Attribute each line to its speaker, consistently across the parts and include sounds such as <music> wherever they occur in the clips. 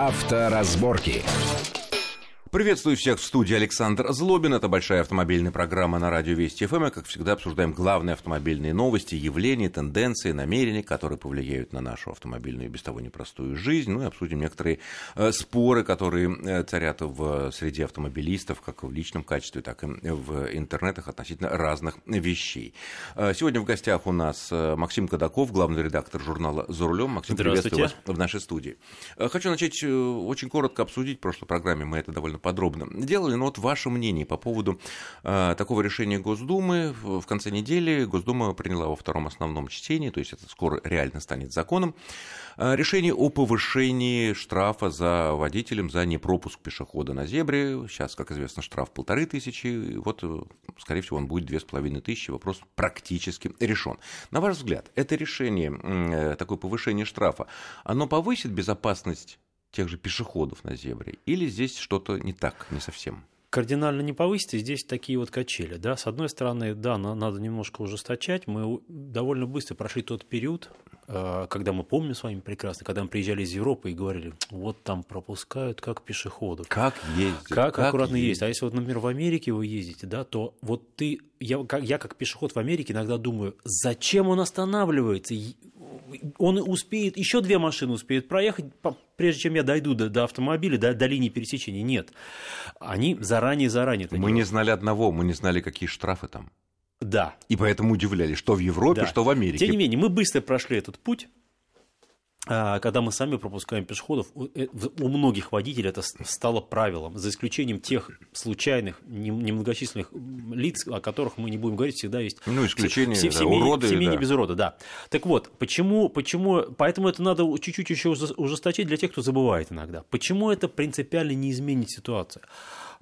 Speaker 1: Авторазборки.
Speaker 2: Приветствую всех в студии Александр Злобин. Это большая автомобильная программа на радио Вести ФМ. И, как всегда, обсуждаем главные автомобильные новости, явления, тенденции, намерения, которые повлияют на нашу автомобильную и без того непростую жизнь. Ну и обсудим некоторые э, споры, которые э, царят в среде автомобилистов, как в личном качестве, так и в интернетах относительно разных вещей. Э, сегодня в гостях у нас э, Максим Кадаков, главный редактор журнала «За рулем». Максим, приветствую вас в нашей студии. Э, хочу начать э, очень коротко обсудить. В прошлой программе мы это довольно подробно делали. Но вот ваше мнение по поводу э, такого решения Госдумы. В, в конце недели Госдума приняла во втором основном чтении, то есть это скоро реально станет законом, э, решение о повышении штрафа за водителем за непропуск пешехода на зебре. Сейчас, как известно, штраф полторы тысячи. Вот, э, скорее всего, он будет две с половиной тысячи. Вопрос практически решен. На ваш взгляд, это решение, э, такое повышение штрафа, оно повысит безопасность тех же пешеходов на зебре? Или здесь что-то не так, не совсем?
Speaker 3: кардинально не повысить, и здесь такие вот качели. Да? С одной стороны, да, надо немножко ужесточать. Мы довольно быстро прошли тот период, э, когда мы помним с вами прекрасно, когда мы приезжали из Европы и говорили, вот там пропускают как пешеходов.
Speaker 2: Как ездят.
Speaker 3: Как, как аккуратно ездить. ездить. А если вот, например, в Америке вы ездите, да, то вот ты, я, я как пешеход в Америке иногда думаю, зачем он останавливается? он успеет, еще две машины успеют проехать, прежде чем я дойду до, до автомобиля, до, до линии пересечения. Нет. Они заранее-заранее
Speaker 2: Мы делают. не знали одного, мы не знали, какие штрафы там.
Speaker 3: Да.
Speaker 2: И поэтому удивлялись, что в Европе, да. что в Америке.
Speaker 3: Тем не менее, мы быстро прошли этот путь. А, когда мы сами пропускаем пешеходов, э, у многих водителей это стало правилом, за исключением тех случайных, немногочисленных лиц, о которых мы не будем говорить, всегда есть
Speaker 2: ну, исключение, все, да, семьи, уроды,
Speaker 3: в семье
Speaker 2: да.
Speaker 3: без урода, да. Так вот, почему, почему, поэтому это надо чуть-чуть еще ужесточить для тех, кто забывает иногда. Почему это принципиально не изменит ситуацию?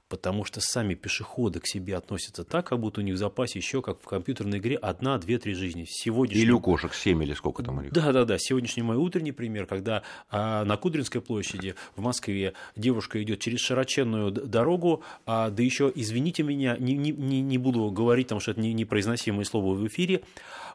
Speaker 3: Потому что сами пешеходы к себе относятся так, как будто у них в запасе еще, как в компьютерной игре, одна, две, три жизни.
Speaker 2: Сегодняшний... Или у кошек семь или сколько там у них.
Speaker 3: Да, да, да. Сегодняшний мой утренний пример, когда а, на Кудринской площади в Москве девушка идет через широченную дорогу, а, да еще, извините меня, не, не, не буду говорить, потому что это непроизносимое слово в эфире,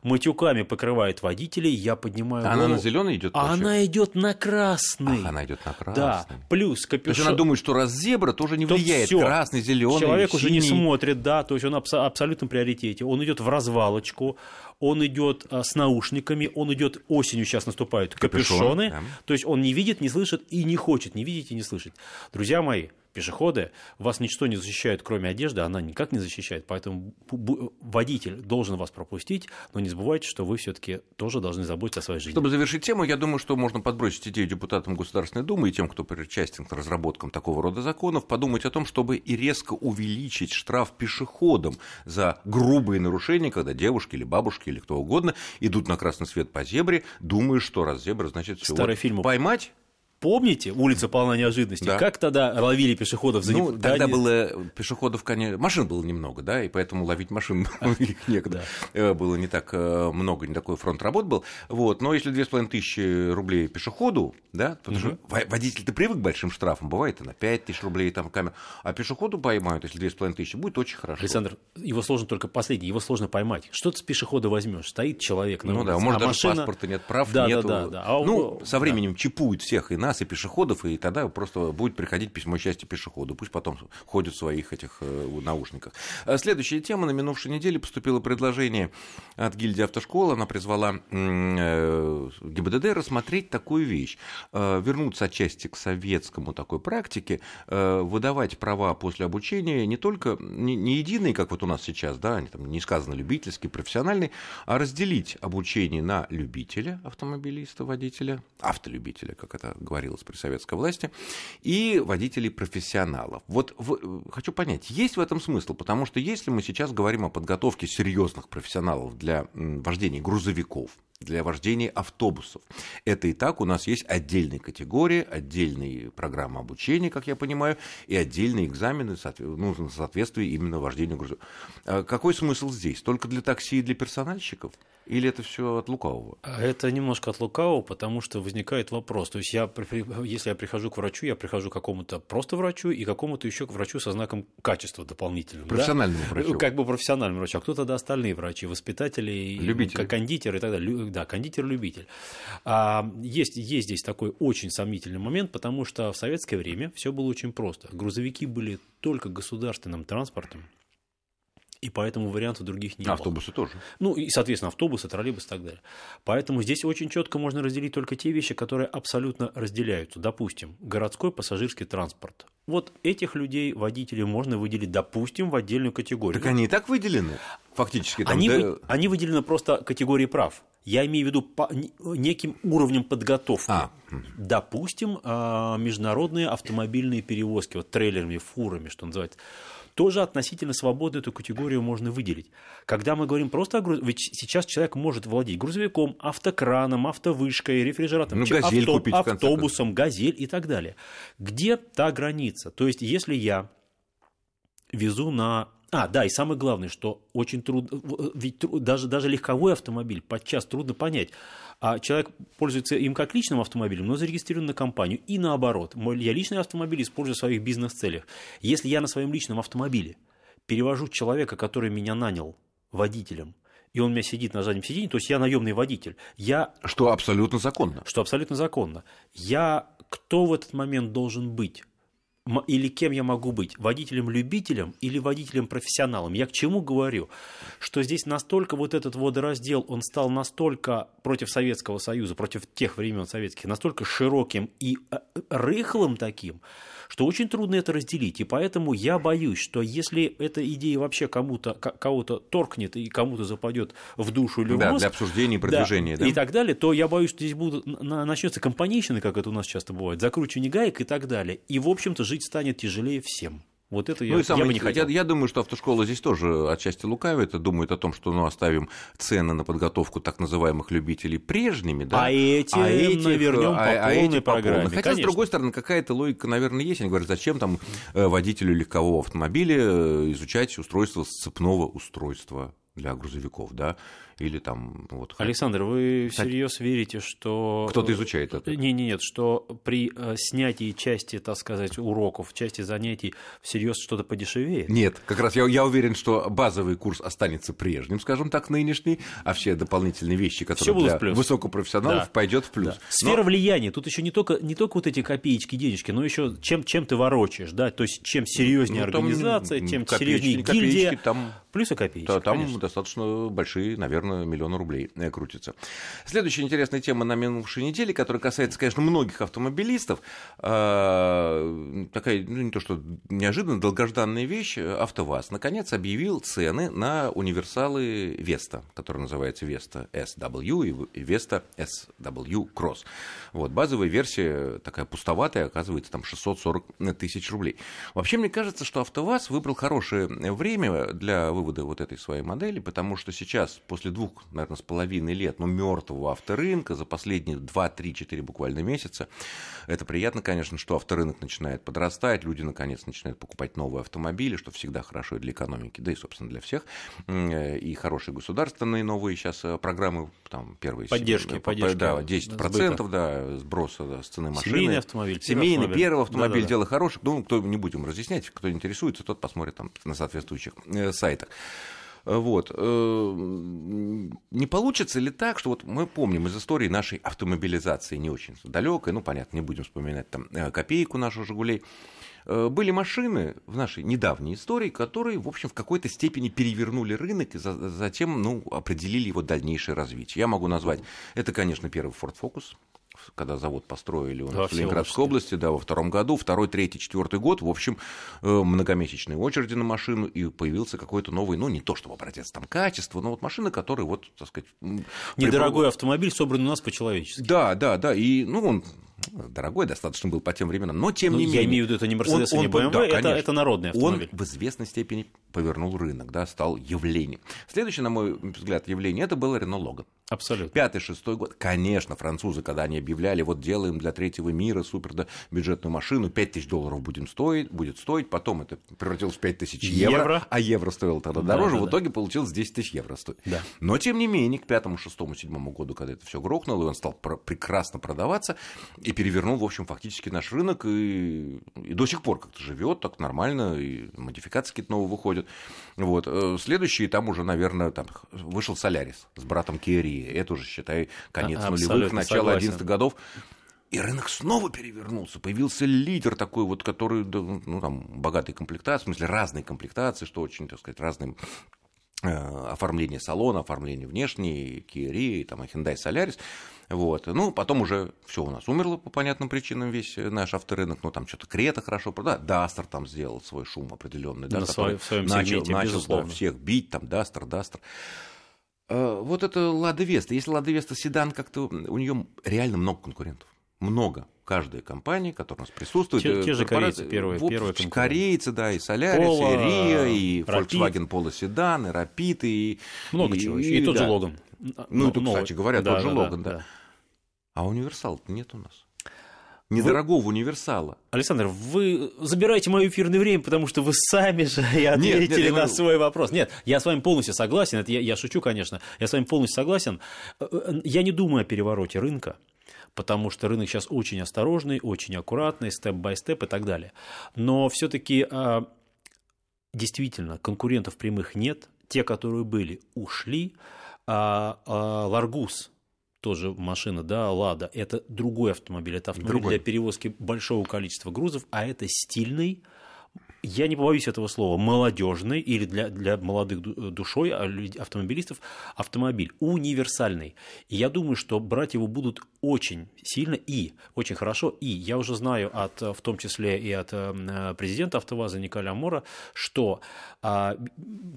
Speaker 3: матюками покрывает водителей, я поднимаю
Speaker 2: а
Speaker 3: голову.
Speaker 2: Она на зеленый идет?
Speaker 3: А она идет на красный.
Speaker 2: Ах, она идет на красный.
Speaker 3: Да, плюс капюшон. То
Speaker 2: есть она думает, что раз зебра тоже не влияет.
Speaker 3: Всё.
Speaker 2: Красный, зеленый,
Speaker 3: Человек
Speaker 2: синий.
Speaker 3: уже не смотрит, да, то есть он абс- абсолютно приоритете. Он идет в развалочку, он идет а, с наушниками, он идет осенью сейчас наступают капюшоны, Капюшон, да. то есть он не видит, не слышит и не хочет не видеть и не слышать. Друзья мои, пешеходы, вас ничто не защищает, кроме одежды, она никак не защищает, поэтому водитель должен вас пропустить, но не забывайте, что вы все-таки тоже должны заботиться о своей жизни.
Speaker 2: Чтобы завершить тему, я думаю, что можно подбросить идею депутатам Государственной Думы и тем, кто причастен к разработкам такого рода законов, подумать о том, чтобы и резко увеличить штраф пешеходам за грубые нарушения, когда девушки или бабушки или кто угодно идут на красный свет по зебре, думая, что раз зебра, значит все.
Speaker 3: Старый вот, фильм.
Speaker 2: Поймать
Speaker 3: Помните, улица полна неожиданностей? Да. Как тогда ловили пешеходов за
Speaker 2: Ну, не... тогда да, было пешеходов, конечно, машин было немного, да, и поэтому ловить машин <laughs> их некогда. Э, было не так э, много, не такой фронт работ был. Вот. Но если 2500 рублей пешеходу, да, потому что водитель-то привык к большим штрафам, бывает и на 5000 рублей там камера, а пешеходу поймают, если 2500, будет очень хорошо.
Speaker 3: Александр, его сложно только последний, его сложно поймать. Что ты с пешехода возьмешь? Стоит человек на
Speaker 2: Ну да, может, даже паспорта нет, прав нету. Да, да, да. Ну, со временем чипуют всех и нас, нас и пешеходов, и тогда просто будет приходить письмо счастья пешеходу. Пусть потом ходят в своих этих э, наушниках. А следующая тема. На минувшей неделе поступило предложение от гильдии автошкол. Она призвала э, ГИБДД рассмотреть такую вещь. Э, вернуться отчасти к советскому такой практике, выдавать права после обучения не только не, не единые, как вот у нас сейчас, да, они там не сказано любительский, профессиональный, а разделить обучение на любителя, автомобилиста, водителя, автолюбителя, как это говорится говорилось при советской власти, и водителей-профессионалов. Вот в, хочу понять, есть в этом смысл? Потому что если мы сейчас говорим о подготовке серьезных профессионалов для вождения грузовиков, для вождения автобусов. Это и так у нас есть отдельные категории, отдельные программы обучения, как я понимаю, и отдельные экзамены ну, в соответствии именно вождению грузовиков. А какой смысл здесь? Только для такси и для персональщиков? Или это все от лукавого?
Speaker 3: А это немножко от лукавого, потому что возникает вопрос. То есть, я, если я прихожу к врачу, я прихожу к какому-то просто врачу и какому-то еще к врачу со знаком качества дополнительным.
Speaker 2: Профессиональному
Speaker 3: да?
Speaker 2: врачу.
Speaker 3: Как бы профессиональному врачу. А кто тогда остальные врачи? Воспитатели,
Speaker 2: любители.
Speaker 3: кондитер и так далее. Да, кондитер-любитель. А, есть, есть здесь такой очень сомнительный момент, потому что в советское время все было очень просто. Грузовики были только государственным транспортом и поэтому вариантов других не было.
Speaker 2: Автобусы тоже.
Speaker 3: Ну, и, соответственно, автобусы, троллейбусы и так далее. Поэтому здесь очень четко можно разделить только те вещи, которые абсолютно разделяются. Допустим, городской пассажирский транспорт. Вот этих людей, водителей, можно выделить, допустим, в отдельную категорию.
Speaker 2: Так они и так выделены, фактически. Там,
Speaker 3: они,
Speaker 2: да...
Speaker 3: вы, они выделены просто категорией прав. Я имею в виду по неким уровнем подготовки. А. Допустим, а, международные автомобильные перевозки, вот трейлерами, фурами, что называется тоже относительно свободно эту категорию можно выделить. Когда мы говорим просто о грузовиках, ведь сейчас человек может владеть грузовиком, автокраном, автовышкой, рефрижератором,
Speaker 2: ну, газель авто, купить,
Speaker 3: автобусом, газель и так далее. Где та граница? То есть, если я везу на а, да, и самое главное, что очень трудно, ведь даже, даже легковой автомобиль подчас трудно понять, а человек пользуется им как личным автомобилем, но зарегистрирован на компанию, и наоборот, я личный автомобиль использую в своих бизнес-целях. Если я на своем личном автомобиле перевожу человека, который меня нанял водителем, и он у меня сидит на заднем сиденье, то есть я наемный водитель. Я...
Speaker 2: Что абсолютно законно.
Speaker 3: Что абсолютно законно. Я кто в этот момент должен быть? Или кем я могу быть? Водителем-любителем или водителем-профессионалом? Я к чему говорю? Что здесь настолько вот этот водораздел, он стал настолько против Советского Союза, против тех времен советских, настолько широким и э, рыхлым таким, что очень трудно это разделить. И поэтому я боюсь, что если эта идея вообще кому-то, кого-то торкнет и кому-то западет в душу или в
Speaker 2: да,
Speaker 3: мозг,
Speaker 2: для обсуждения и продвижения, да, да?
Speaker 3: и так далее, то я боюсь, что здесь будут, начнется компанейщина, как это у нас часто бывает, закручивание гаек и так далее. И, в общем-то, жить станет тяжелее всем. Вот это
Speaker 2: ну,
Speaker 3: я,
Speaker 2: и самое,
Speaker 3: я бы не хотел.
Speaker 2: Я, я думаю, что автошкола здесь тоже отчасти лукавит, думает о том, что ну, оставим цены на подготовку так называемых любителей прежними, да?
Speaker 3: А эти, а этих, навернем по а, полной а программе.
Speaker 2: Хотя, конечно. с другой стороны, какая-то логика, наверное, есть. Они говорят, зачем там э, водителю легкового автомобиля э, изучать устройство сцепного устройства для грузовиков, да, или там вот.
Speaker 3: Александр, вы всерьез верите, что
Speaker 2: кто-то изучает это?
Speaker 3: Не, не, нет, что при э, снятии части, так сказать, уроков, части занятий всерьез что-то подешевеет?
Speaker 2: Нет, как раз я, я уверен, что базовый курс останется прежним, скажем так, нынешний, а все дополнительные вещи, которые для высокопрофессионалов, да. пойдет в плюс. Да.
Speaker 3: Сфера но... влияния. Тут еще не только не только вот эти копеечки, денежки, но еще чем чем ты ворочаешь, да, то есть чем серьезнее ну, организация, тем серьезнее гильдия,
Speaker 2: там,
Speaker 3: плюс и копеечки.
Speaker 2: Да, там конечно. достаточно большие, наверное наверное, миллиона рублей э, крутится. Следующая интересная тема на минувшей неделе, которая касается, конечно, многих автомобилистов. А, такая, ну, не то что неожиданно, долгожданная вещь. АвтоВАЗ, наконец, объявил цены на универсалы Веста, который называется Веста SW и Веста SW Cross. Вот, базовая версия такая пустоватая, оказывается, там 640 тысяч рублей. Вообще, мне кажется, что АвтоВАЗ выбрал хорошее время для вывода вот этой своей модели, потому что сейчас, после двух, наверное, с половиной лет, ну, мертвого авторынка за последние 2-3-4 буквально месяца. Это приятно, конечно, что авторынок начинает подрастать, люди, наконец, начинают покупать новые автомобили, что всегда хорошо и для экономики, да и, собственно, для всех. И хорошие государственные новые сейчас э, программы, там, первые...
Speaker 3: Поддержки, поддержки.
Speaker 2: Да, 10%, сбыта. да, сброса да, с цены машины.
Speaker 3: Семейный автомобиль.
Speaker 2: Семейный, первый автомобиль, да, да, дело хорошее. Ну, кто не будем разъяснять, кто интересуется, тот посмотрит там на соответствующих э, сайтах. Вот. Э, не получится ли так, что вот мы помним из истории нашей автомобилизации не очень далекой, ну, понятно, не будем вспоминать там э, копейку наших «Жигулей», э, были машины в нашей недавней истории, которые, в общем, в какой-то степени перевернули рынок и затем ну, определили его дальнейшее развитие. Я могу назвать, это, конечно, первый Ford Focus, когда завод построили у нас в Ленинградской области, да, во втором году, второй, третий, четвертый год, в общем, э, многомесячные очереди на машину, и появился какой-то новый, ну, не то чтобы образец там качество, но вот машина, которая вот, так сказать...
Speaker 3: Недорогой припро... автомобиль, собран у нас по-человечески.
Speaker 2: Да, да, да, и, ну, он дорогой достаточно был по тем временам, но тем
Speaker 3: ну,
Speaker 2: не
Speaker 3: я
Speaker 2: менее...
Speaker 3: Я имею в виду, это не Mercedes, он, не BMW, да, это, это народный автомобиль.
Speaker 2: Он в известной степени повернул рынок, да, стал явлением. Следующее, на мой взгляд, явление это было Рено Логан.
Speaker 3: Абсолютно.
Speaker 2: Пятый, шестой год. Конечно, французы, когда они объявляли, вот делаем для третьего мира супер да, бюджетную машину, 5 тысяч долларов будем стоить, будет стоить, потом это превратилось в 5 тысяч евро, евро, а евро стоило тогда да, дороже, да, в итоге да. получилось 10 тысяч евро стоить.
Speaker 3: Да.
Speaker 2: Но, тем не менее, к пятому, шестому, седьмому году, когда это все грохнуло, и он стал прекрасно продаваться и перевернул, в общем, фактически наш рынок, и, и до сих пор как-то живет так нормально, и модификации какие-то новые выходят. Вот. Э, следующий там уже, наверное, там вышел Солярис с братом Керри. Это уже, считай, конец а, нулевых, начало 11-х годов. И рынок снова перевернулся. Появился лидер такой вот, который, ну, там, богатый комплектации, в смысле, разные комплектации, что очень, так сказать, разным э, оформление салона, оформление Kia Rio, там, Hyundai Solaris. Вот. Ну, потом уже все у нас умерло по понятным причинам весь наш авторынок. Ну, там что-то Крета хорошо продал. Дастер там сделал свой шум определенный. Да,
Speaker 3: На в своем начал, сегменте,
Speaker 2: начал да, всех бить, там, Дастер, Дастер. Вот это Лада Веста. Если Лада Веста седан, как-то у нее реально много конкурентов. Много. Каждая компания, которая у нас присутствует.
Speaker 3: Те, те же корейцы первые. В, первые
Speaker 2: корейцы, да, и Солярис, и Рио, и Rapid. Volkswagen Polo Sedan, и Rapid, и...
Speaker 3: Много
Speaker 2: и,
Speaker 3: чего еще. И, и тот да. же Логан.
Speaker 2: Ну, это, кстати говоря, да, тот же да, Логан, да. да. А универсал нет у нас. Недорогого вы... универсала.
Speaker 3: Александр, вы забираете мое эфирное время, потому что вы сами же и ответили нет, нет, на свой вопрос. Нет, я с вами полностью согласен. Это я, я шучу, конечно. Я с вами полностью согласен. Э, э, я не думаю о перевороте рынка потому что рынок сейчас очень осторожный, очень аккуратный, степ-бай-степ и так далее. Но все-таки а, действительно конкурентов прямых нет. Те, которые были, ушли. А, а, Ларгус, тоже машина, да, Лада, это другой автомобиль, это автомобиль другой. для перевозки большого количества грузов, а это стильный, я не побоюсь этого слова, молодежный или для, для молодых душой а автомобилистов автомобиль универсальный. И я думаю, что брать его будут очень сильно и очень хорошо. И я уже знаю, от, в том числе и от э, президента АвтоВАЗа Николя Мора, что а,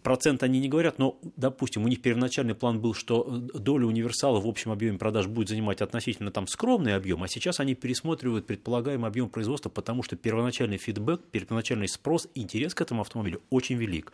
Speaker 3: процент они не говорят, но, допустим, у них первоначальный план был, что доля универсала в общем объеме продаж будет занимать относительно там скромный объем, а сейчас они пересматривают предполагаемый объем производства, потому что первоначальный фидбэк, первоначальный спрос, интерес к этому автомобилю очень велик.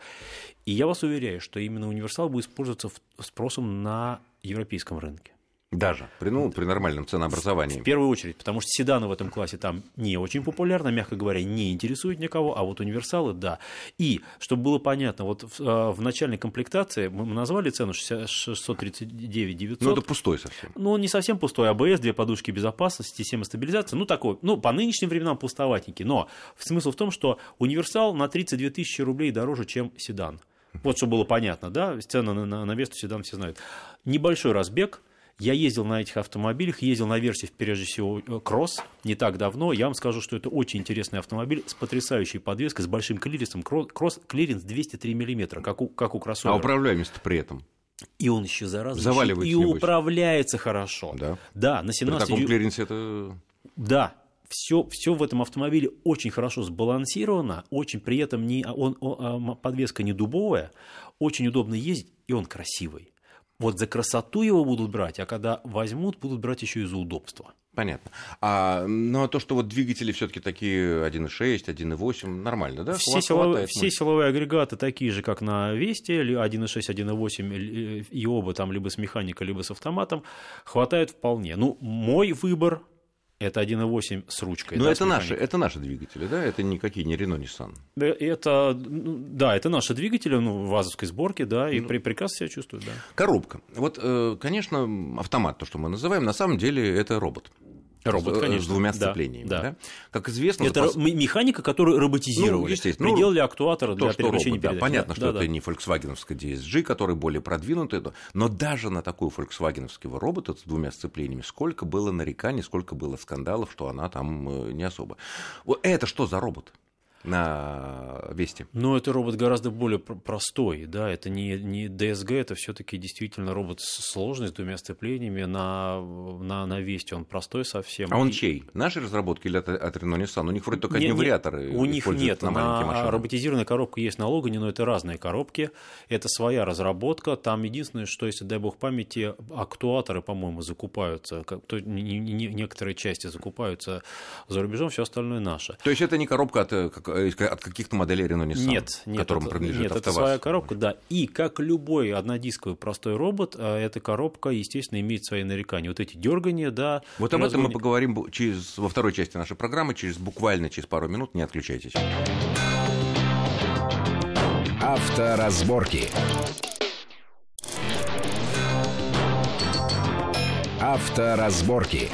Speaker 3: И я вас уверяю, что именно универсал будет использоваться спросом на европейском рынке.
Speaker 2: Даже при, ну, при нормальном ценообразовании.
Speaker 3: В первую очередь, потому что седаны в этом классе там не очень популярны, мягко говоря, не интересуют никого, а вот универсалы – да. И, чтобы было понятно, вот в, а, в начальной комплектации мы назвали цену 639 900.
Speaker 2: Ну, это пустой совсем.
Speaker 3: Ну, он не совсем пустой. АБС, две подушки безопасности, система стабилизации. Ну, такой, ну, по нынешним временам пустоватненький. Но смысл в том, что универсал на 32 тысячи рублей дороже, чем седан. Вот, чтобы было понятно, да, цены на, на, на Весту седан все знают. Небольшой разбег – я ездил на этих автомобилях, ездил на версии, прежде всего, э, кросс не так давно. Я вам скажу, что это очень интересный автомобиль с потрясающей подвеской, с большим клиренсом. Кросс клиренс 203 мм, как у, как у кроссовера.
Speaker 2: А управляемость при этом?
Speaker 3: И он еще, зараза, еще и управляется хорошо.
Speaker 2: Да,
Speaker 3: да на 17...
Speaker 2: При таком клиренсе это...
Speaker 3: Да, все, все в этом автомобиле очень хорошо сбалансировано, очень при этом не, он, он, а, подвеска не дубовая, очень удобно ездить, и он красивый. Вот за красоту его будут брать, а когда возьмут, будут брать еще и за удобство.
Speaker 2: Понятно. А, ну, а то, что вот двигатели все-таки такие 1.6, 1.8, нормально, да?
Speaker 3: Все, силовые, все силовые агрегаты такие же, как на Весте, 1.6, 1.8, и оба там либо с механикой, либо с автоматом, хватает вполне. Ну, мой выбор это 1.8 с ручкой.
Speaker 2: Но да, это, наши, это наши двигатели, да? Это никакие не Renault, Nissan.
Speaker 3: Это, ну, да, это наши двигатели, ну, вазовской сборки, да, и ну, прекрасно себя чувствуют, да.
Speaker 2: Коробка. Вот, э, конечно, автомат, то, что мы называем, на самом деле это робот.
Speaker 3: Робот,
Speaker 2: с,
Speaker 3: конечно.
Speaker 2: С двумя сцеплениями. Да, да. Как известно...
Speaker 3: Это запас... механика, которую роботизировали. Ну, естественно. Приделали ну, актуатор для переключения
Speaker 2: робот, Да, понятно, да, что да, это да. не фольксвагеновская DSG, который более продвинутый. Но даже на такую фольксвагеновского робота с двумя сцеплениями сколько было нареканий, сколько было скандалов, что она там э, не особо. Это что за робот? На Весте.
Speaker 3: Но это робот гораздо более простой, да, это не, не DSG, это все-таки действительно робот сложный, с двумя сцеплениями, на, на, на Весте он простой совсем.
Speaker 2: А он И... чей? Наши разработки или от, от Renault Nissan? У них вроде только не, одни вариаторы
Speaker 3: У них нет, на, на роботизированной коробке есть на Логане, но это разные коробки, это своя разработка, там единственное, что если, дай бог памяти, актуаторы, по-моему, закупаются, то, не, не, некоторые части закупаются за рубежом, все остальное наше.
Speaker 2: То есть это не коробка от, как от каких-то моделей Renault Nissan,
Speaker 3: нет, нет,
Speaker 2: которым
Speaker 3: это,
Speaker 2: принадлежит
Speaker 3: нет,
Speaker 2: АвтоВАЗ.
Speaker 3: это своя коробка, да. И как любой однодисковый простой робот, эта коробка, естественно, имеет свои нарекания. Вот эти дергания, да.
Speaker 2: Вот об этом мы поговорим через, во второй части нашей программы, через буквально через пару минут. Не отключайтесь.
Speaker 1: Авторазборки. Авторазборки.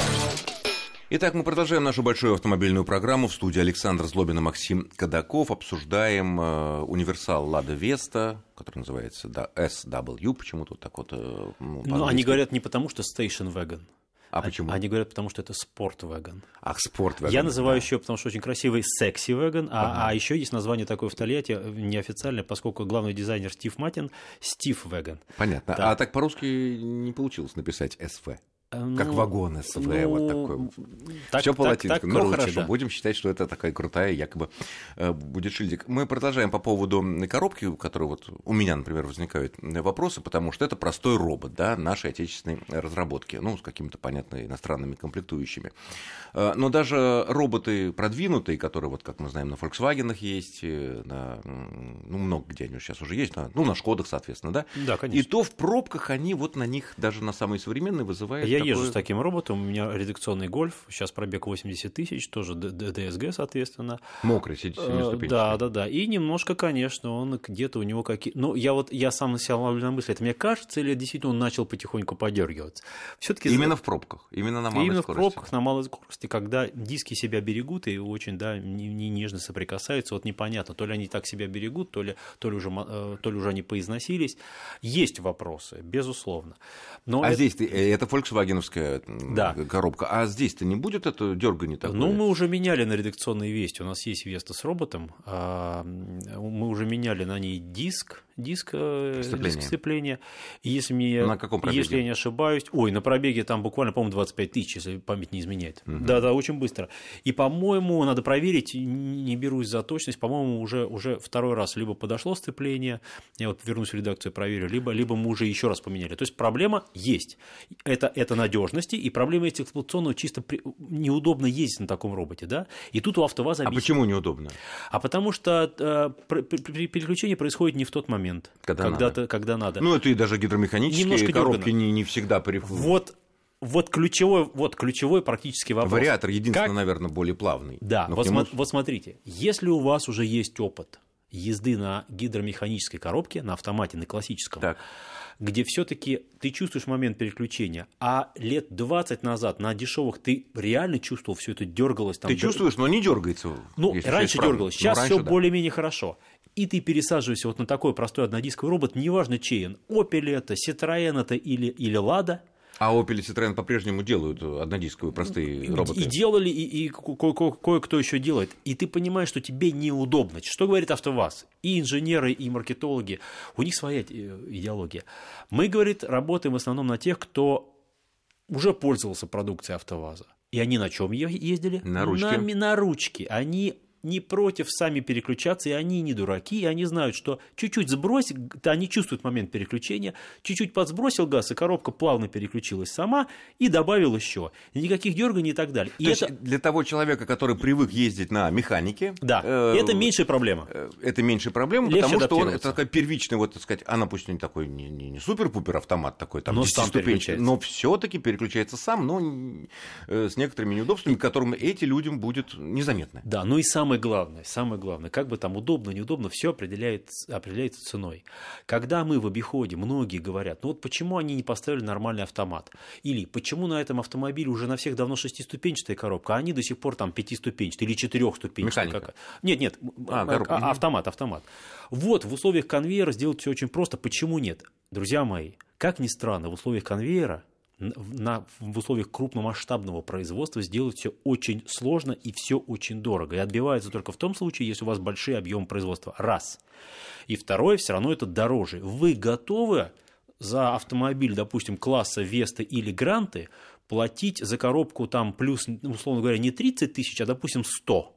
Speaker 2: Итак, мы продолжаем нашу большую автомобильную программу. В студии Александр Злобин и Максим Кадаков. Обсуждаем э, универсал Лада Веста, который называется да, SW. Почему тут так вот? Э,
Speaker 3: ну, ну они говорят не потому, что Station Wagon.
Speaker 2: А почему?
Speaker 3: Они говорят, потому что это спорт-вагон.
Speaker 2: Ах, спорт-вагон.
Speaker 3: Я называю да. еще, потому что очень красивый секси-вагон, а, ага. а еще есть название такое в Тольятти, неофициальное, поскольку главный дизайнер Стив Матин, Стив Вагон.
Speaker 2: Понятно. Да. А так по-русски не получилось написать Как ну, вагон СВ, ну, вот такой. Так, Все по латински. Ну, круче, хорошо, да. будем считать, что это такая крутая якобы э, будет шильдик. Мы продолжаем по поводу коробки, которая вот у меня, например, возникают вопросы, потому что это простой робот, да, нашей отечественной разработки, ну, с какими-то, понятно, иностранными комплектующими. Э, но даже роботы продвинутые, которые, вот как мы знаем, на Volkswagen есть, э, на, ну, много где они сейчас уже есть, на, ну, на Шкодах, соответственно, да?
Speaker 3: Да, конечно.
Speaker 2: И то в пробках они вот на них, даже на самые современные, вызывают
Speaker 3: Я такой... езжу с таким роботом, у меня редакционный гольф, сейчас пробег 80 тысяч, тоже ДСГ, соответственно.
Speaker 2: Мокрый, семиступенчатый.
Speaker 3: Э, да, да, да. И немножко, конечно, он где-то у него какие... Ну, я вот, я сам себя ловлю на мысли, это мне кажется, или действительно он начал потихоньку подергиваться?
Speaker 2: Все-таки... Именно в пробках, именно на малой
Speaker 3: именно
Speaker 2: скорости.
Speaker 3: Именно в пробках, на малой скорости, когда диски себя берегут и очень, да, не, не нежно соприкасаются, вот непонятно, то ли они так себя берегут, то ли, то ли, уже, э, то ли уже они поизносились. Есть вопросы, безусловно.
Speaker 2: Но а это... здесь э, это фольксвагеновская да. коробка. А здесь-то не будет это дергание такое?
Speaker 3: Ну, мы уже меняли на редакционной вести. У нас есть Веста с роботом. А, мы уже меняли на ней диск, диск, э, диск сцепления. Если, мне,
Speaker 2: на каком пробеге?
Speaker 3: если я не ошибаюсь... Ой, на пробеге там буквально, по-моему, 25 тысяч, если память не изменяет. Да-да, угу. очень быстро. И, по-моему, надо проверить, не берусь за точность, по-моему, уже, уже второй раз либо подошло сцепление, я вот вернусь в редакцию, проверю, либо, либо мы уже еще раз поменяли. То есть проблема есть. Это, это надежности, и проблема есть эксплуатационного, чисто при... неудобно ездить на таком роботе, да? И тут у АвтоВАЗа...
Speaker 2: А почему неудобно?
Speaker 3: А потому что э, переключение происходит не в тот момент, когда, когда, надо. когда надо.
Speaker 2: Ну, это и даже гидромеханические Немножко коробки не, не всегда...
Speaker 3: Вот вот ключевой, вот ключевой практически вопрос.
Speaker 2: Вариатор единственный, как... наверное, более плавный.
Speaker 3: Да, вот, см... вот смотрите, если у вас уже есть опыт езды на гидромеханической коробке, на автомате, на классическом, так где все-таки ты чувствуешь момент переключения, а лет 20 назад на дешевых ты реально чувствовал все это дергалось.
Speaker 2: Там, ты дер... чувствуешь, но не дергается.
Speaker 3: Ну, раньше дергалось, сейчас ну, все да. более-менее хорошо. И ты пересаживаешься вот на такой простой однодисковый робот, неважно чей он, Opel это, Citroёn это или, или Lada –
Speaker 2: а Opel и Citroёn по-прежнему делают однодисковые простые роботы.
Speaker 3: И делали, и, и кое-кто еще делает. И ты понимаешь, что тебе неудобно. Что говорит АвтоВАЗ? И инженеры, и маркетологи. У них своя э, идеология. Мы, говорит, работаем в основном на тех, кто уже пользовался продукцией АвтоВАЗа. И они на чем ездили?
Speaker 2: На ручке.
Speaker 3: На, на ручке. Они не против сами переключаться, и они не дураки, и они знают, что чуть-чуть сбрось, они чувствуют момент переключения, чуть-чуть подсбросил газ, и коробка плавно переключилась сама, и добавил еще. Никаких дерганий и так далее.
Speaker 2: И То это... есть для того человека, который привык ездить на механике...
Speaker 3: Да, э, это меньшая проблема.
Speaker 2: Э, это меньшая проблема, Легче потому что он, это такая первичная, вот, так сказать, она пусть не такой, не, не, не супер-пупер автомат такой, там,
Speaker 3: но сам
Speaker 2: но все-таки переключается сам, но э, с некоторыми неудобствами, которым эти людям будет незаметно.
Speaker 3: Да, ну и сам самое главное, самое главное, как бы там удобно, неудобно, все определяется, определяется ценой. Когда мы в обиходе, многие говорят, ну вот почему они не поставили нормальный автомат? Или почему на этом автомобиле уже на всех давно шестиступенчатая коробка, а они до сих пор там пятиступенчатые или четырехступенчатые?
Speaker 2: Механика.
Speaker 3: Нет, нет, а, а, автомат, автомат. Вот в условиях конвейера сделать все очень просто. Почему нет? Друзья мои, как ни странно, в условиях конвейера на, в условиях крупномасштабного производства сделать все очень сложно и все очень дорого. И отбивается только в том случае, если у вас большие объемы производства. Раз. И второе, все равно это дороже. Вы готовы за автомобиль, допустим, класса Веста или Гранты платить за коробку там плюс, условно говоря, не 30 тысяч, а, допустим, 100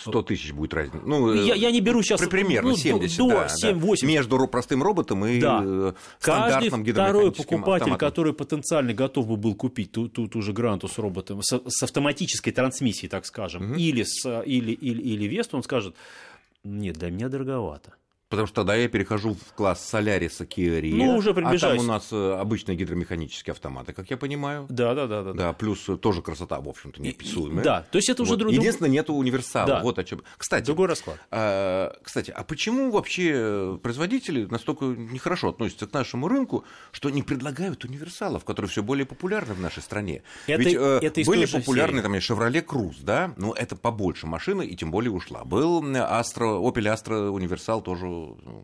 Speaker 2: 100 тысяч будет разница. Ну,
Speaker 3: я, я не беру сейчас...
Speaker 2: Примерно
Speaker 3: ну,
Speaker 2: 70,
Speaker 3: до,
Speaker 2: да,
Speaker 3: 7,
Speaker 2: да.
Speaker 3: 8.
Speaker 2: Между простым роботом и
Speaker 3: да.
Speaker 2: э,
Speaker 3: Каждый
Speaker 2: стандартным
Speaker 3: второй покупатель,
Speaker 2: автоматом.
Speaker 3: который потенциально готов бы был купить ту, ту, ту же Гранту с роботом, с, с автоматической трансмиссией, так скажем,
Speaker 2: Мгм.
Speaker 3: или, с, или, или, или Весту, он скажет, нет, для меня дороговато.
Speaker 2: Потому что тогда я перехожу в класс Соляриса Rio,
Speaker 3: Ну, уже
Speaker 2: а там
Speaker 3: приближаюсь.
Speaker 2: у нас э, обычные гидромеханические автоматы, как я понимаю.
Speaker 3: Да, да, да, да.
Speaker 2: Да, плюс э, тоже красота, в общем-то, неописуемая.
Speaker 3: Да, то есть это уже
Speaker 2: Вот.
Speaker 3: друг
Speaker 2: Единственное, нету универсала.
Speaker 3: Да.
Speaker 2: Вот о чем. Кстати,
Speaker 3: другой расклад.
Speaker 2: А, Кстати, а почему вообще производители настолько нехорошо относятся к нашему рынку, что не предлагают универсалов, которые все более популярны в нашей стране?
Speaker 3: Это-
Speaker 2: Ведь
Speaker 3: это
Speaker 2: были популярны
Speaker 3: серии.
Speaker 2: там Chevrolet Cruze, да, ну это побольше машины и тем более ушла. Был Astra, Opel Astra универсал тоже,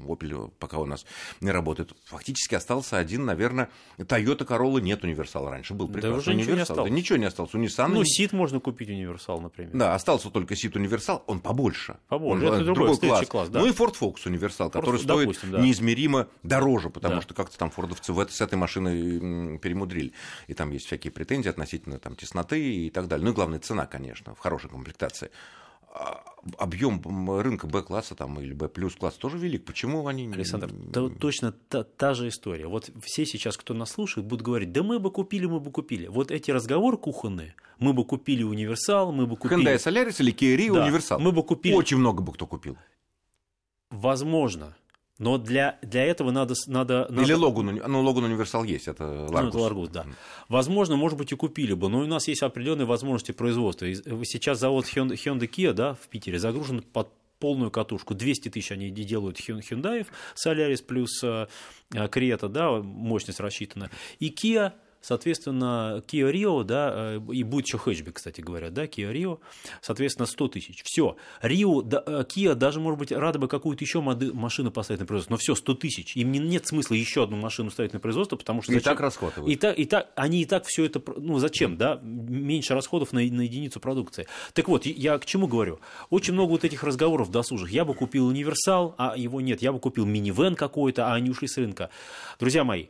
Speaker 2: Opel пока у нас не работает. Фактически остался один, наверное, Toyota Corolla нет универсала раньше, был
Speaker 3: Да
Speaker 2: прекрасный
Speaker 3: уже ничего не
Speaker 2: универсал. Да
Speaker 3: осталось.
Speaker 2: ничего не осталось. У Nissan
Speaker 3: Ну, Сид можно купить универсал, например.
Speaker 2: да, остался только Сит Универсал, он побольше.
Speaker 3: Побольше,
Speaker 2: Он,
Speaker 3: это
Speaker 2: э,
Speaker 3: другой, следующий класс, да.
Speaker 2: Ну и Ford Focus Универсал, который
Speaker 3: Ford-
Speaker 2: стоит
Speaker 3: допустим, да.
Speaker 2: неизмеримо дороже, потому
Speaker 3: Да.
Speaker 2: что как-то там фордовцы в это- с этой машиной перемудрили. И там есть всякие претензии относительно там, тесноты и так далее. Ну и главное, цена, конечно, в хорошей комплектации. А Объем рынка Б-класса там, или Б-плюс класса тоже велик. Почему они... не-
Speaker 3: Александр, то- точно та, та же история. Вот все сейчас, кто нас слушает, будут говорить, да мы бы купили, мы бы купили. Вот эти разговоры кухонные, мы бы купили универсал, мы бы купили...
Speaker 2: Hyundai Solaris или Kia Rio
Speaker 3: Да,
Speaker 2: Универсал?
Speaker 3: мы бы купили-
Speaker 2: Очень много бы кто купил.
Speaker 3: Возможно. Но для, для этого надо... надо, надо...
Speaker 2: Или Логан, уни- ну Логан Универсал есть, это
Speaker 3: Ну,
Speaker 2: Ларгус.
Speaker 3: это Ларгус, да. Возможно, может быть, и купили бы, но у нас есть определенные возможности производства. Сейчас завод Hyundai Kia да, в Питере загружен под полную катушку. 200 тысяч они де- делают Hyun- Hyundai, Solaris плюс э, э, Creta, да, мощность рассчитана. И Kia, соответственно, Kia Rio, да, э, и будет еще хэтчбек, кстати говоря, да, Kia Rio, соответственно, 100 тысяч. Все. Rio, да, э, Kia даже, может быть, рада бы какую-то еще моды- машину поставить на производство, но все, 100 тысяч. Им не- нет смысла еще одну машину ставить на производство, потому что
Speaker 2: И
Speaker 3: зачем-
Speaker 2: так расхватывают.
Speaker 3: и так, и так, они и так все это, ну зачем, да, меньше расходов на, на единицу продукции. Так вот, я к чему говорю? Очень много вот этих разговоров досужих. Я бы купил универсал, а его нет. Я бы купил минивэн какой-то, а они ушли с рынка. Друзья мои,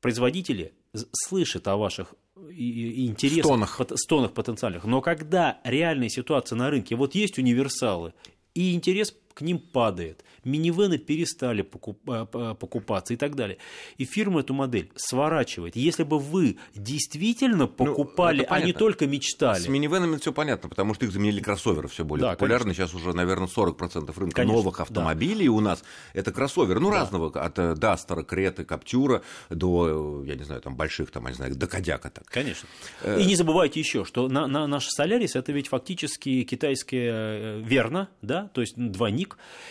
Speaker 3: производители слышат о ваших и интересах,
Speaker 2: Стонах.
Speaker 3: пот- стонах потенциальных. Но когда реальная ситуация на рынке, вот есть универсалы, и интерес к ним падает, минивены перестали а, а, покупаться и так далее. И фирма эту модель сворачивает. Если бы вы действительно покупали,
Speaker 2: Ну,
Speaker 3: а не только мечтали,
Speaker 2: С минивенами все понятно, потому что их заменили кроссоверы все более
Speaker 3: Да,
Speaker 2: популярны. Сейчас уже, наверное, 40% рынка
Speaker 3: Конечно,
Speaker 2: новых
Speaker 3: да.
Speaker 2: автомобилей у нас это кроссоверы. Ну, разного, от э, Дастера, Креты, Каптюра до, э, я не знаю, там больших, там, я не знаю, до Кодяка так.
Speaker 3: Конечно.
Speaker 2: Э.
Speaker 3: И не забывайте еще, что на, на, наш Солярис это ведь фактически китайское э, верно, да, то есть двойник.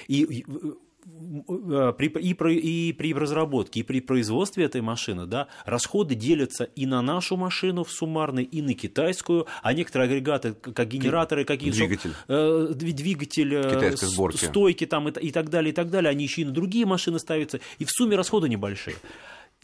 Speaker 3: И, и, э, при, и, про- и при разработке, и при производстве этой машины, да, расходы делятся и на нашу машину в суммарной, и на китайскую, а некоторые агрегаты, как генераторы, какие
Speaker 2: Двигатель.
Speaker 3: э, дви- двигатель, э,
Speaker 2: сборки.
Speaker 3: стойки там и, и так далее, и так далее, они еще и на другие машины ставятся, и в сумме расходы небольшие.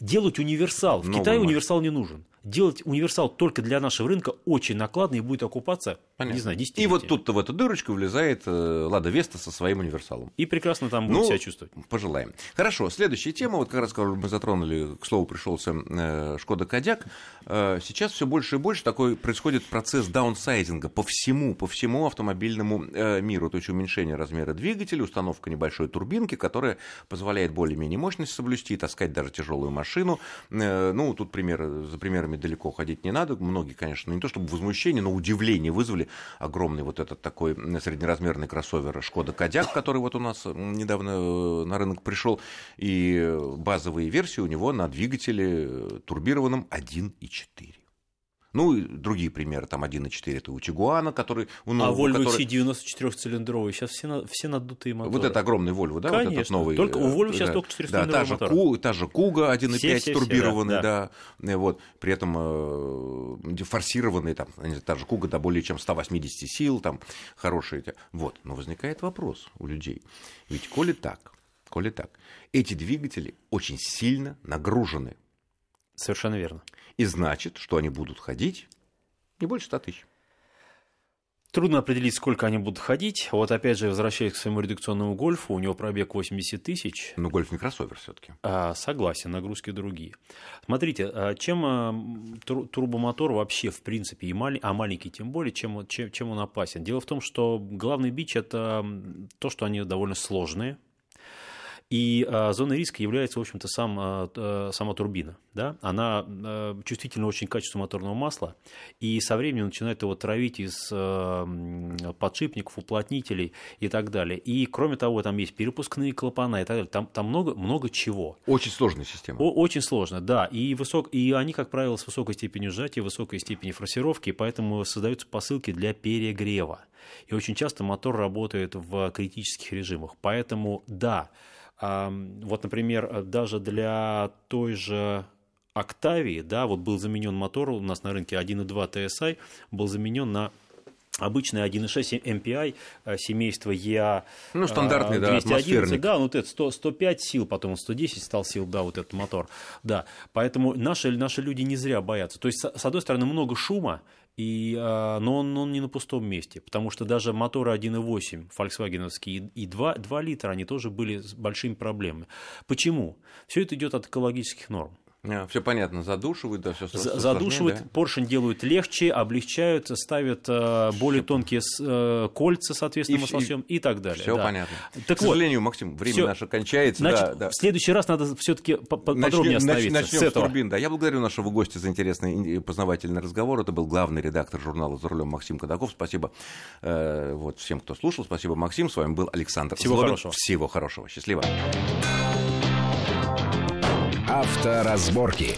Speaker 3: Делать универсал. В
Speaker 2: Новую
Speaker 3: Китае
Speaker 2: машину.
Speaker 3: универсал не нужен. Делать универсал только для нашего рынка очень накладно и будет окупаться, не знаю,
Speaker 2: И
Speaker 3: десятилетиями.
Speaker 2: вот тут-то в эту дырочку влезает э, Лада Веста со своим универсалом.
Speaker 3: И прекрасно там будет
Speaker 2: Ну,
Speaker 3: себя чувствовать.
Speaker 2: Пожелаем. Хорошо, следующая тема, вот как раз мы затронули, к слову, пришелся э, Шкода Кодяк. Э, сейчас все больше и больше такой происходит процесс даунсайзинга по всему, по всему автомобильному э, миру. То есть уменьшение размера двигателя, установка небольшой турбинки, которая позволяет более-менее мощность соблюсти, таскать даже тяжелую машину. Э, ну, тут пример, за примерами далеко ходить не надо. Многие, конечно, не то чтобы возмущение, но удивление вызвали огромный вот этот такой среднеразмерный кроссовер Шкода Кодяк, который вот у нас м, недавно э, на рынок пришел, и э, базовые версии у него на двигателе э, турбированном 1.4. Ну, и другие примеры, там 1.4 это у Тигуана, который у
Speaker 3: А
Speaker 2: нового,
Speaker 3: Volvo
Speaker 2: который-
Speaker 3: XC90 сейчас все, на- все надутые моторы.
Speaker 2: вот это огромный Volvo, да? вот этот
Speaker 3: Конечно.
Speaker 2: новый.
Speaker 3: Только у Volvo
Speaker 2: э,
Speaker 3: сейчас
Speaker 2: да.
Speaker 3: только
Speaker 2: Да, та
Speaker 3: 400-цилиндровый
Speaker 2: же,
Speaker 3: мотор.
Speaker 2: Ку- та же Куга 1.5
Speaker 3: Все, все, все,
Speaker 2: турбированный,
Speaker 3: да,
Speaker 2: да. Э, Вот. При этом э, форсированный, там, знаю, та же Куга до более чем 180 сил, там, хорошие. эти. Вот. Но возникает вопрос у людей. Ведь коли так, коли так, эти двигатели очень сильно нагружены.
Speaker 3: Совершенно верно.
Speaker 2: И значит, что они будут ходить не больше 100 тысяч.
Speaker 3: Трудно определить, сколько они будут ходить. Вот опять же, возвращаясь к своему редукционному гольфу, у него пробег 80 тысяч.
Speaker 2: Но гольф не кроссовер все-таки.
Speaker 3: А, согласен, нагрузки другие. Смотрите, а чем а, турбомотор вообще, в принципе, и мал... а маленький тем более, чем, чем, чем он опасен? Дело в том, что главный бич это то, что они довольно сложные, и э, зоной риска является, в общем-то, сам, э, сама турбина. Да? Она э, чувствительна очень к качеству моторного масла, и со временем начинает его травить из э, подшипников, уплотнителей и так далее. И, кроме того, там есть перепускные клапана и так далее. Там, там много, много чего.
Speaker 2: Очень сложная система.
Speaker 3: О, очень сложно, да. И, высок, и они, как правило, с высокой степенью сжатия, высокой степенью форсировки, поэтому создаются посылки для перегрева. И очень часто мотор работает в критических режимах. Поэтому, да, вот, например, даже для той же Октавии, да, вот был заменен мотор у нас на рынке 1.2 TSI, был заменен на обычный 1.6 MPI семейства EA
Speaker 2: ну, стандартный, 211,
Speaker 3: да, да, ну, вот это 100, 105 сил, потом 110 стал сил, да, вот этот мотор, да, поэтому наши, наши люди не зря боятся, то есть, с одной стороны, много шума, и, а, но он, он не на пустом месте, потому что даже моторы 1.8 фольксвагеновские и 2, 2 литра, они тоже были с большими проблемами. Почему? Все это идет от экологических норм.
Speaker 2: Yeah, все понятно, задушивают, да, все
Speaker 3: Задушивают, да? поршень делают легче, облегчают, ставят э, более тонкие э, кольца, соответственно, маслосъем и, и так далее.
Speaker 2: Все
Speaker 3: да.
Speaker 2: понятно. Так К вот, сожалению, Максим, время всё, наше кончается.
Speaker 3: Значит,
Speaker 2: да, да.
Speaker 3: в следующий раз надо все-таки подробнее остановиться.
Speaker 2: Начнем
Speaker 3: с, этого.
Speaker 2: с турбин, да. Я благодарю нашего гостя за интересный и познавательный разговор. Это был главный редактор журнала «За рулем» Максим Кадаков. Спасибо э, вот, всем, кто слушал. Спасибо, Максим. С вами был Александр
Speaker 3: Всего
Speaker 2: Злобин.
Speaker 3: хорошего.
Speaker 2: Всего хорошего. Счастливо.
Speaker 1: Авторазборки.